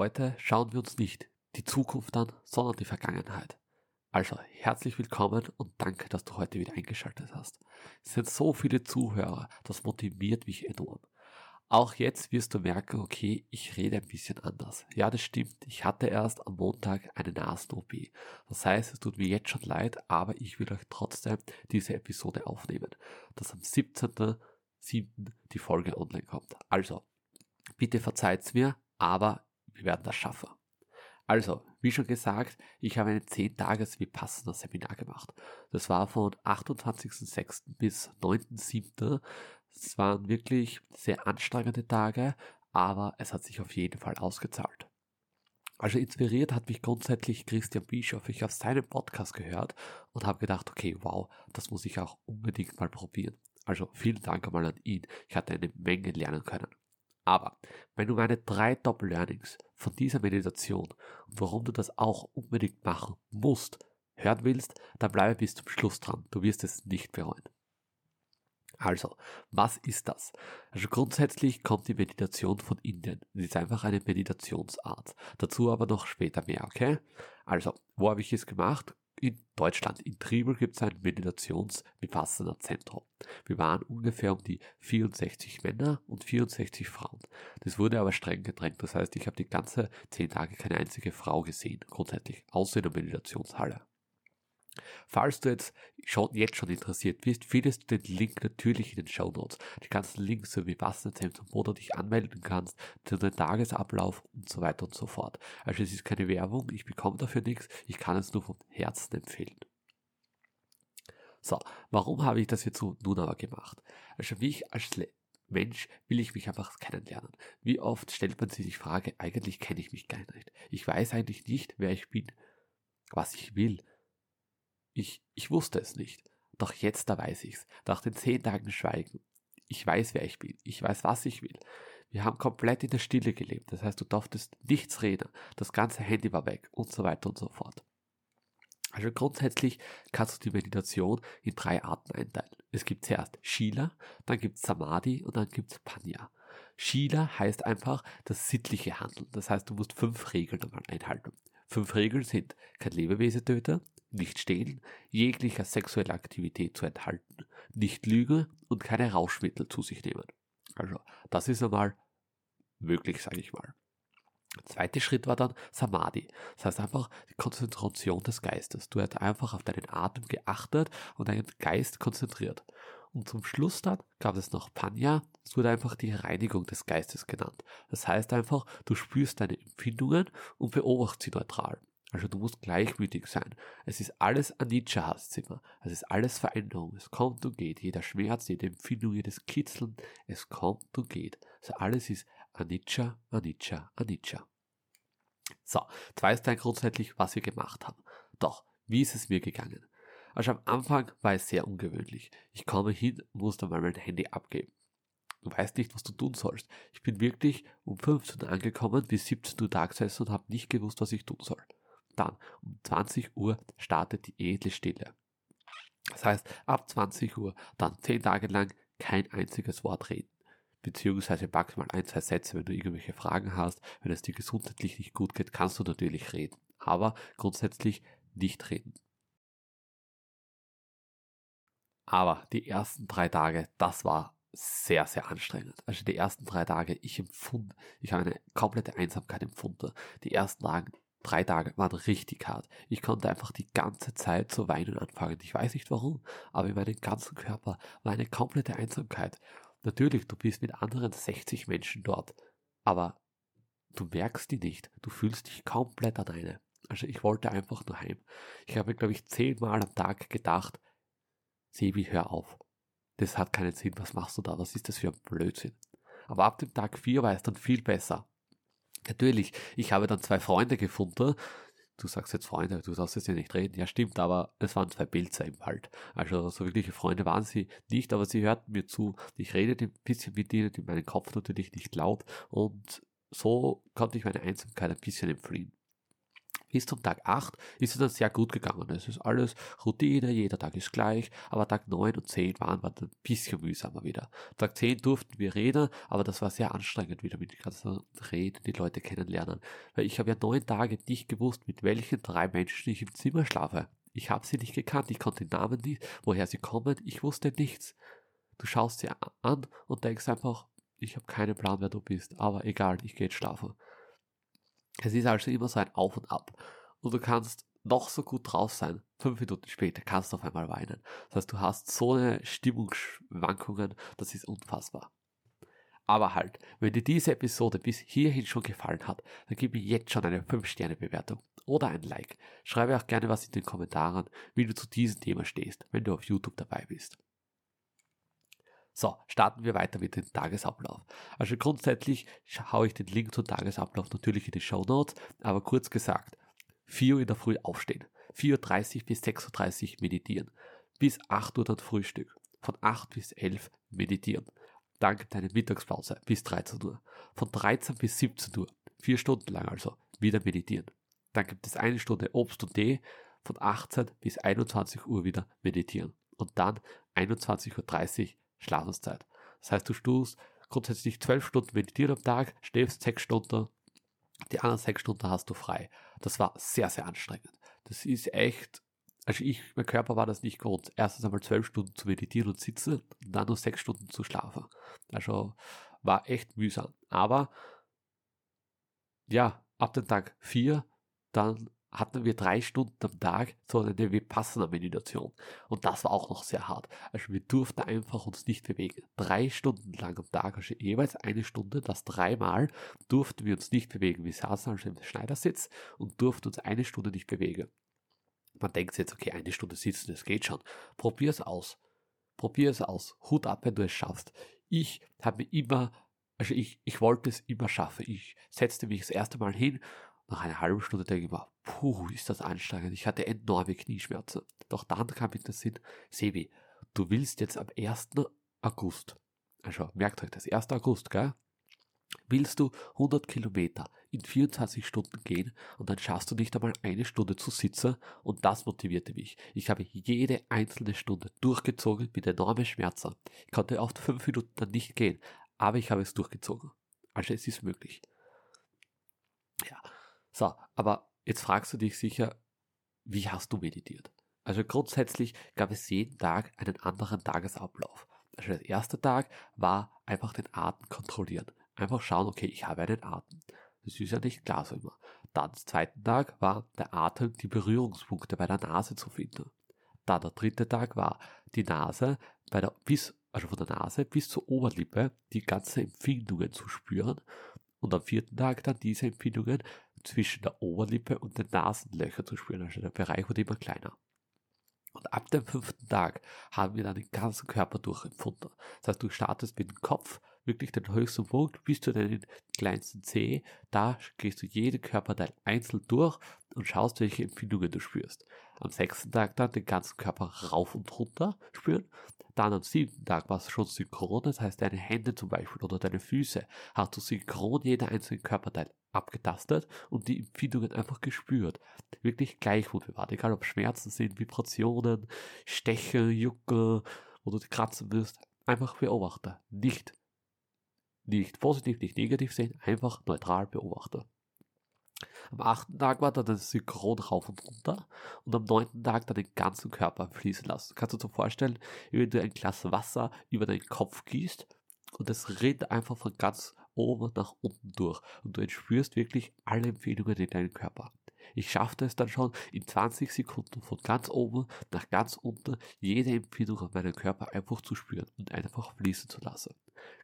Heute schauen wir uns nicht die Zukunft an, sondern die Vergangenheit. Also herzlich willkommen und danke, dass du heute wieder eingeschaltet hast. Es sind so viele Zuhörer, das motiviert mich enorm. Auch jetzt wirst du merken, okay, ich rede ein bisschen anders. Ja, das stimmt. Ich hatte erst am Montag eine Nasen-OP. Das heißt, es tut mir jetzt schon leid, aber ich will euch trotzdem diese Episode aufnehmen, dass am 17.07. die Folge online kommt. Also, bitte verzeiht's mir, aber wir werden das schaffen. Also, wie schon gesagt, ich habe ein 10 Tages Vipassana Seminar gemacht. Das war von 28.06. bis 9.07. Es waren wirklich sehr anstrengende Tage, aber es hat sich auf jeden Fall ausgezahlt. Also inspiriert hat mich grundsätzlich Christian Bischoff. Ich habe seinen Podcast gehört und habe gedacht, okay, wow, das muss ich auch unbedingt mal probieren. Also vielen Dank einmal an ihn. Ich hatte eine Menge lernen können. Aber wenn du meine drei Top-Learnings von dieser Meditation und warum du das auch unbedingt machen musst, hören willst, dann bleibe bis zum Schluss dran. Du wirst es nicht bereuen. Also, was ist das? Also grundsätzlich kommt die Meditation von Indien. Es ist einfach eine Meditationsart. Dazu aber noch später mehr, okay? Also, wo habe ich es gemacht? In Deutschland. In Triebel gibt es ein Meditations-Vipassana-Zentrum. Wir waren ungefähr um die 64 Männer und 64 Frauen. Das wurde aber streng gedrängt. Das heißt, ich habe die ganze 10 Tage keine einzige Frau gesehen, grundsätzlich, außer in der Meditationshalle. Falls du jetzt schon, jetzt schon interessiert bist, findest du den Link natürlich in den Show Notes. Die ganzen Links sowie Wassenzentrum, wo du dich anmelden kannst, zu deinem Tagesablauf und so weiter und so fort. Also es ist keine Werbung, ich bekomme dafür nichts, ich kann es nur vom Herzen empfehlen. So, warum habe ich das jetzt so nun aber gemacht? Also wie ich als Mensch will ich mich einfach kennenlernen. Wie oft stellt man sich die Frage, eigentlich kenne ich mich gar nicht. Ich weiß eigentlich nicht, wer ich bin, was ich will, ich, ich wusste es nicht. Doch jetzt, da weiß ich's. Nach den zehn Tagen Schweigen. Ich weiß, wer ich bin. Ich weiß, was ich will. Wir haben komplett in der Stille gelebt. Das heißt, du durftest nichts reden. Das ganze Handy war weg und so weiter und so fort. Also grundsätzlich kannst du die Meditation in drei Arten einteilen. Es gibt zuerst Shila, dann gibt es Samadhi und dann gibt es Panya. Shila heißt einfach das sittliche Handeln. Das heißt, du musst fünf Regeln einhalten. Fünf Regeln sind kein Lebewesen töten, nicht stehlen, jeglicher sexueller Aktivität zu enthalten, nicht lügen und keine Rauschmittel zu sich nehmen. Also, das ist einmal möglich, sage ich mal. Der zweite Schritt war dann Samadhi. Das heißt einfach die Konzentration des Geistes. Du hast einfach auf deinen Atem geachtet und deinen Geist konzentriert. Und zum Schluss dann gab es noch Panya. Es wurde einfach die Reinigung des Geistes genannt. Das heißt einfach, du spürst deine Empfindungen und beobachtest sie neutral. Also du musst gleichmütig sein. Es ist alles Anicca heißt immer. Es ist alles Veränderung. Es kommt und geht. Jeder Schmerz, jede Empfindung, jedes Kitzeln, es kommt und geht. Also alles ist Anicca, Anicca, Anicca. So, jetzt weißt du grundsätzlich, was wir gemacht haben. Doch, wie ist es mir gegangen? Also am Anfang war es sehr ungewöhnlich. Ich komme hin, musste mal mein Handy abgeben. Du weißt nicht, was du tun sollst. Ich bin wirklich um 15 Uhr angekommen, bis 17 Uhr da gesessen und habe nicht gewusst, was ich tun soll. Dann um 20 Uhr startet die edle Stille. Das heißt, ab 20 Uhr dann 10 Tage lang kein einziges Wort reden. Beziehungsweise maximal ein, zwei Sätze, wenn du irgendwelche Fragen hast. Wenn es dir gesundheitlich nicht gut geht, kannst du natürlich reden. Aber grundsätzlich nicht reden. Aber die ersten drei Tage, das war sehr, sehr anstrengend. Also die ersten drei Tage, ich empfund, ich habe eine komplette Einsamkeit empfunden. Die ersten Tage, drei Tage waren richtig hart. Ich konnte einfach die ganze Zeit zu weinen anfangen. Ich weiß nicht warum, aber in meinem ganzen Körper war eine komplette Einsamkeit. Natürlich, du bist mit anderen 60 Menschen dort, aber du merkst die nicht. Du fühlst dich komplett alleine. Also ich wollte einfach nur heim. Ich habe, glaube ich, zehnmal am Tag gedacht, Sebi, hör auf. Das hat keinen Sinn. Was machst du da? Was ist das für ein Blödsinn? Aber ab dem Tag 4 war es dann viel besser. Natürlich, ich habe dann zwei Freunde gefunden. Du sagst jetzt Freunde, du darfst jetzt ja nicht reden. Ja, stimmt, aber es waren zwei Pilzer im Wald. Also so wirkliche Freunde waren sie nicht, aber sie hörten mir zu. Ich redete ein bisschen mit ihnen, in meinem Kopf natürlich nicht laut. Und so konnte ich meine Einsamkeit ein bisschen entfliehen. Bis zum Tag 8 ist es dann sehr gut gegangen. Es ist alles Routine, jeder Tag ist gleich, aber Tag 9 und 10 waren wir ein bisschen mühsamer wieder. Tag 10 durften wir reden, aber das war sehr anstrengend wieder mit den ganzen Reden, die Leute kennenlernen. Weil ich habe ja neun Tage nicht gewusst, mit welchen drei Menschen ich im Zimmer schlafe. Ich habe sie nicht gekannt, ich konnte den Namen nicht, woher sie kommen, ich wusste nichts. Du schaust sie an und denkst einfach, ich habe keinen Plan, wer du bist, aber egal, ich gehe jetzt schlafen. Es ist also immer so ein Auf und Ab. Und du kannst noch so gut drauf sein. Fünf Minuten später kannst du auf einmal weinen. Das heißt, du hast so eine Stimmungsschwankungen, das ist unfassbar. Aber halt, wenn dir diese Episode bis hierhin schon gefallen hat, dann gib mir jetzt schon eine 5-Sterne-Bewertung oder ein Like. Schreibe auch gerne was in den Kommentaren, wie du zu diesem Thema stehst, wenn du auf YouTube dabei bist. So, starten wir weiter mit dem Tagesablauf. Also grundsätzlich haue ich den Link zum Tagesablauf natürlich in die Show Notes, aber kurz gesagt, 4 Uhr in der Früh aufstehen, 4.30 Uhr bis 6.30 Uhr meditieren, bis 8 Uhr dann Frühstück, von 8 bis 11 Uhr meditieren, dann gibt eine Mittagspause bis 13 Uhr, von 13 bis 17 Uhr, 4 Stunden lang also, wieder meditieren. Dann gibt es eine Stunde Obst und Tee, von 18 bis 21 Uhr wieder meditieren. Und dann 21.30 Uhr Schlafenszeit. Das heißt, du tust grundsätzlich zwölf Stunden meditieren am Tag, schläfst sechs Stunden, die anderen sechs Stunden hast du frei. Das war sehr, sehr anstrengend. Das ist echt, also ich, mein Körper war das nicht gewohnt. Erstens einmal zwölf Stunden zu meditieren und sitzen und dann nur sechs Stunden zu schlafen. Also war echt mühsam. Aber ja, ab dem Tag vier dann hatten wir drei Stunden am Tag so eine Vipassana-Meditation. Und das war auch noch sehr hart. Also wir durften einfach uns nicht bewegen. Drei Stunden lang am Tag, also jeweils eine Stunde, das dreimal, durften wir uns nicht bewegen. Wir saßen also im Schneidersitz und durften uns eine Stunde nicht bewegen. Man denkt jetzt, okay, eine Stunde sitzen, das geht schon. Probier es aus. Probier es aus. Hut ab, wenn du es schaffst. Ich habe immer, also ich, ich wollte es immer schaffen. Ich setzte mich das erste Mal hin nach einer halben Stunde denke ich mir, puh, ist das anstrengend. Ich hatte enorme Knieschmerzen. Doch dann kam ich das Sinn, Sebi, du willst jetzt am 1. August, also merkt euch das, 1. August, gell? Willst du 100 Kilometer in 24 Stunden gehen und dann schaffst du nicht einmal eine Stunde zu sitzen und das motivierte mich. Ich habe jede einzelne Stunde durchgezogen mit enormen Schmerzen. Ich konnte oft fünf Minuten dann nicht gehen, aber ich habe es durchgezogen. Also es ist möglich. Ja, so, aber jetzt fragst du dich sicher, wie hast du meditiert? Also grundsätzlich gab es jeden Tag einen anderen Tagesablauf. Also der erste Tag war einfach den Atem kontrollieren. Einfach schauen, okay, ich habe einen Atem. Das ist ja nicht klar so immer. Dann, der zweite Tag war der Atem, die Berührungspunkte bei der Nase zu finden. Dann der dritte Tag war die Nase bei der, bis, also von der Nase bis zur Oberlippe die ganzen Empfindungen zu spüren. Und am vierten Tag dann diese Empfindungen zwischen der Oberlippe und den Nasenlöchern zu spüren. Also der Bereich wurde immer kleiner. Und ab dem fünften Tag haben wir dann den ganzen Körper durchempfunden. Das heißt, du startest mit dem Kopf, wirklich den höchsten Punkt, bis zu deinen kleinsten Zeh. Da gehst du jeden Körperteil einzeln durch und schaust, welche Empfindungen du spürst. Am sechsten Tag dann den ganzen Körper rauf und runter spüren. Dann am siebten Tag war es schon synchron, das heißt deine Hände zum Beispiel oder deine Füße hast du synchron jeder einzelne Körperteil abgetastet und die Empfindungen einfach gespürt. Wirklich gleich wo bewahrt, egal ob Schmerzen sind, Vibrationen, Stechen, Jucken oder du kratzen wirst, einfach beobachten. Nicht, nicht positiv, nicht negativ sehen, einfach neutral beobachten. Am achten Tag war dann das Synchron rauf und runter und am neunten Tag dann den ganzen Körper fließen lassen. Kannst du dir vorstellen, wenn du ein Glas Wasser über deinen Kopf gießt und es rinnt einfach von ganz oben nach unten durch und du entspürst wirklich alle Empfehlungen in deinem Körper. Ich schaffte es dann schon in 20 Sekunden von ganz oben nach ganz unten jede Empfindung auf meinem Körper einfach zu spüren und einfach fließen zu lassen.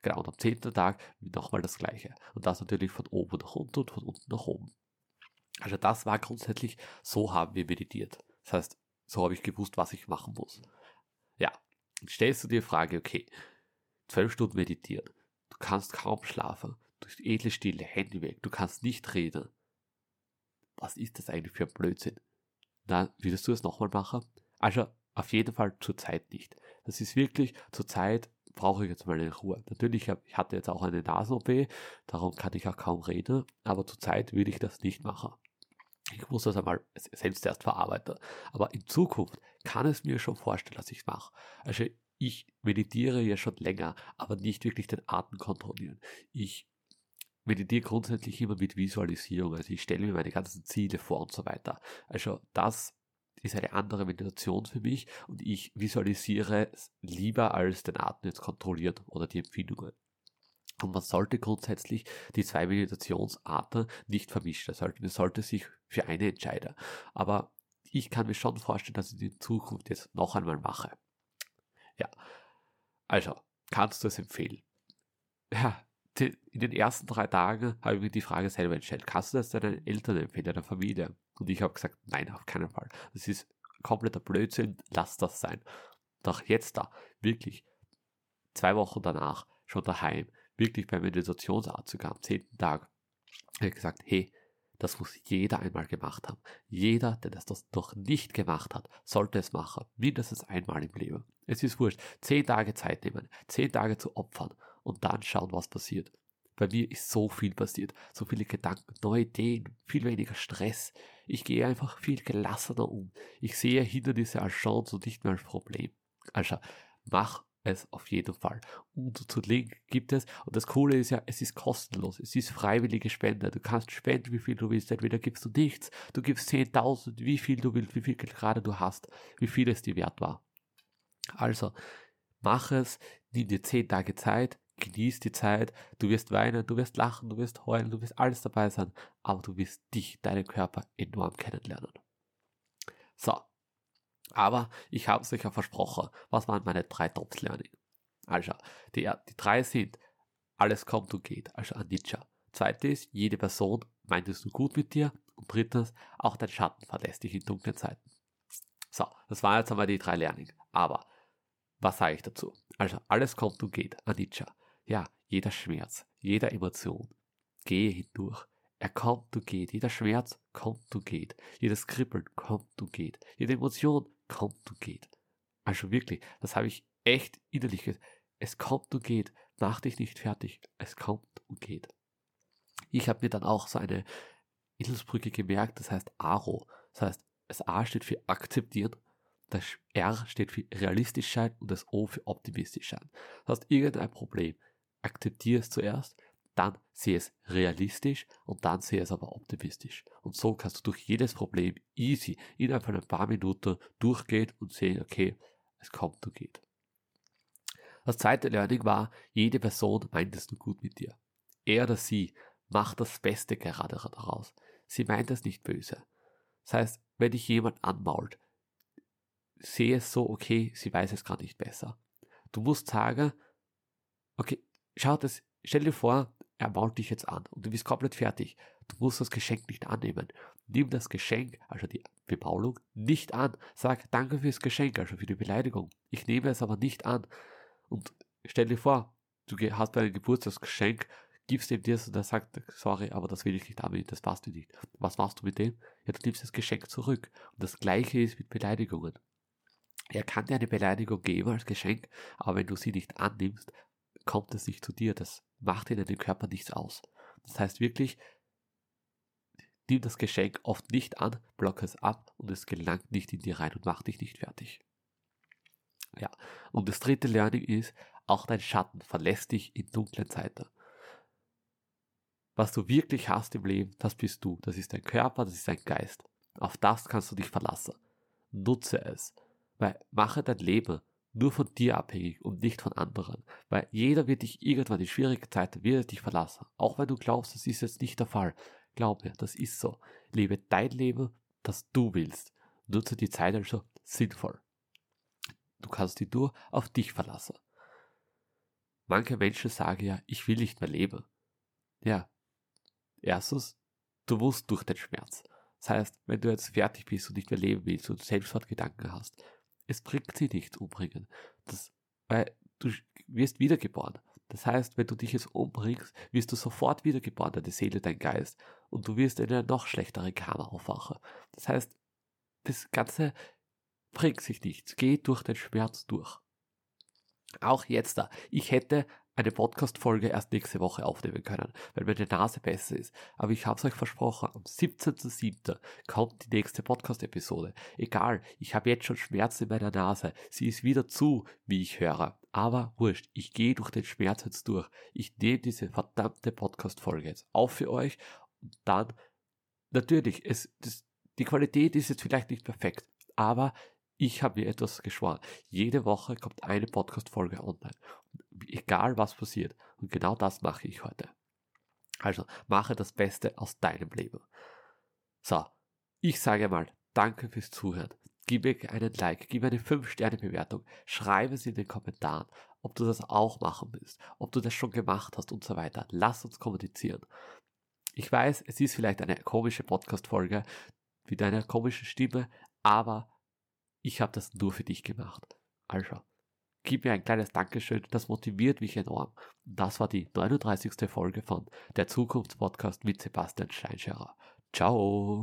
Genau, und am zehnten Tag nochmal das gleiche. Und das natürlich von oben nach unten und von unten nach oben. Also das war grundsätzlich, so haben wir meditiert. Das heißt, so habe ich gewusst, was ich machen muss. Ja, stellst du dir die Frage, okay, zwölf Stunden meditieren, du kannst kaum schlafen, du bist edle Stille, Handy weg, du kannst nicht reden. Was ist das eigentlich für ein Blödsinn? Na, würdest du es nochmal machen? Also auf jeden Fall zur Zeit nicht. Das ist wirklich zur Zeit brauche ich jetzt mal eine Ruhe. Natürlich, ich hatte jetzt auch eine Nasen-OP, darum kann ich auch kaum reden, aber zur Zeit würde ich das nicht machen. Ich muss das einmal selbst erst verarbeiten. Aber in Zukunft kann es mir schon vorstellen, dass ich es mache. Also ich meditiere ja schon länger, aber nicht wirklich den Atem kontrollieren. Ich meditiere grundsätzlich immer mit Visualisierung. Also ich stelle mir meine ganzen Ziele vor und so weiter. Also das ist eine andere Meditation für mich und ich visualisiere lieber als den Atem jetzt kontrolliert oder die Empfindungen. Und man sollte grundsätzlich die zwei Meditationsarten nicht vermischen. Also man sollte sich für eine entscheiden. Aber ich kann mir schon vorstellen, dass ich in Zukunft jetzt noch einmal mache. Ja. Also, kannst du es empfehlen? Ja, in den ersten drei Tagen habe ich mir die Frage selber gestellt, kannst du das deinen Eltern empfehlen, deiner Familie? Und ich habe gesagt, nein, auf keinen Fall. Das ist kompletter Blödsinn, lass das sein. Doch jetzt da, wirklich, zwei Wochen danach, schon daheim, wirklich beim Meditationsarzt sogar am zehnten Tag, habe ich gesagt, hey, das muss jeder einmal gemacht haben. Jeder, der das noch nicht gemacht hat, sollte es machen. Mindestens einmal im Leben. Es ist wurscht. Zehn Tage Zeit nehmen, zehn Tage zu opfern und dann schauen, was passiert. Bei mir ist so viel passiert, so viele Gedanken, neue Ideen, viel weniger Stress. Ich gehe einfach viel gelassener um. Ich sehe Hindernisse als Chance und nicht mehr als Problem. Also mach es auf jeden Fall. Und zu Link gibt es, und das Coole ist ja, es ist kostenlos, es ist freiwillige Spende. Du kannst spenden, wie viel du willst, entweder gibst du nichts, du gibst 10.000, wie viel du willst, wie viel gerade du hast, wie viel es dir wert war. Also, mach es, nimm dir 10 Tage Zeit, genieß die Zeit, du wirst weinen, du wirst lachen, du wirst heulen, du wirst alles dabei sein, aber du wirst dich, deinen Körper enorm kennenlernen. So. Aber ich habe es euch ja versprochen. Was waren meine drei Tops-Learning? Also, die, die drei sind, alles kommt und geht, also Anicca. Zweites, jede Person meint es nur gut mit dir. Und drittens, auch dein Schatten verlässt dich in dunklen Zeiten. So, das waren jetzt einmal die drei Learning. Aber, was sage ich dazu? Also, alles kommt und geht, Anicca ja, jeder Schmerz, jede Emotion, gehe hindurch. Er kommt und geht. Jeder Schmerz kommt und geht. Jedes Kribbeln kommt und geht. Jede Emotion kommt und geht. Also wirklich, das habe ich echt innerlich. Es kommt und geht. Mach dich nicht fertig. Es kommt und geht. Ich habe mir dann auch so eine Eselsbrücke gemerkt, das heißt ARO. Das heißt, das A steht für akzeptieren, das R steht für realistisch sein und das O für optimistisch sein. Das heißt, irgendein Problem, akzeptiere es zuerst, dann sehe es realistisch und dann sehe es aber optimistisch. Und so kannst du durch jedes Problem easy innerhalb von ein paar Minuten durchgehen und sehen, okay, es kommt und geht. Das zweite Learning war, jede Person meint es nur gut mit dir. Er oder sie macht das Beste gerade daraus. Sie meint es nicht böse. Das heißt, wenn dich jemand anmault, sehe es so, okay, sie weiß es gar nicht besser. Du musst sagen, okay, schau das, stell dir vor, er baut dich jetzt an und du bist komplett fertig. Du musst das Geschenk nicht annehmen. Nimm das Geschenk, also die Bebaulung, nicht an. Sag danke fürs Geschenk, also für die Beleidigung. Ich nehme es aber nicht an. Und stell dir vor, du hast bei einem Geburtstagsgeschenk, gibst ihm das und er sagt, sorry, aber das will ich nicht annehmen, das passt dir nicht. Was machst du mit dem? Ja, du nimmst das Geschenk zurück. Und das gleiche ist mit Beleidigungen. Er kann dir eine Beleidigung geben als Geschenk, aber wenn du sie nicht annimmst, kommt es nicht zu dir. Das macht in deinem Körper nichts aus. Das heißt wirklich, nimm das Geschenk oft nicht an, block es ab und es gelangt nicht in dir rein und macht dich nicht fertig. Ja, und das dritte Learning ist, auch dein Schatten verlässt dich in dunklen Zeiten. Was du wirklich hast im Leben, das bist du. Das ist dein Körper, das ist dein Geist. Auf das kannst du dich verlassen. Nutze es. Weil mache dein Leben nur von dir abhängig und nicht von anderen. Weil jeder wird dich irgendwann in schwierigen Zeiten wird dich verlassen. Auch wenn du glaubst, das ist jetzt nicht der Fall. Glaub mir, das ist so. Lebe dein Leben, das du willst. Nutze die Zeit also sinnvoll. Du kannst dich nur auf dich verlassen. Manche Menschen sagen ja, ich will nicht mehr leben. Ja. Erstens, du musst durch den Schmerz. Das heißt, wenn du jetzt fertig bist und nicht mehr leben willst und Selbstmordgedanken hast, es bringt sie nichts umbringen. Das, weil du wirst wiedergeboren. Das heißt, wenn du dich jetzt umbringst, wirst du sofort wiedergeboren, deine Seele, dein Geist. Und du wirst in einer noch schlechteren Karma aufwachen. Das heißt, das Ganze bringt sich nichts. Geh durch den Schmerz durch. Auch jetzt da. Ich hätte eine Podcast-Folge erst nächste Woche aufnehmen können, weil meine Nase besser ist. Aber ich habe es euch versprochen, am 17.07. kommt die nächste Podcast-Episode. Egal, ich habe jetzt schon Schmerzen in meiner Nase. Sie ist wieder zu, wie ich höre. Aber wurscht, ich gehe durch den Schmerz jetzt durch. Ich nehme diese verdammte Podcast-Folge jetzt auf für euch und dann, natürlich, es, das, die Qualität ist jetzt vielleicht nicht perfekt, aber ich habe mir etwas geschworen. Jede Woche kommt eine Podcast-Folge online. Egal was passiert. Und genau das mache ich heute. Also, mache das Beste aus deinem Leben. So, ich sage mal, danke fürs Zuhören. Gib mir einen Like, gib mir eine 5-Sterne-Bewertung, schreibe es in den Kommentaren, ob du das auch machen willst, ob du das schon gemacht hast und so weiter. Lass uns kommunizieren. Ich weiß, es ist vielleicht eine komische Podcast-Folge mit einer komischen Stimme, aber ich habe das nur für dich gemacht. Also, gib mir ein kleines Dankeschön, das motiviert mich enorm. Das war die 39. Folge von der Zukunftspodcast mit Sebastian Steinscherer. Ciao!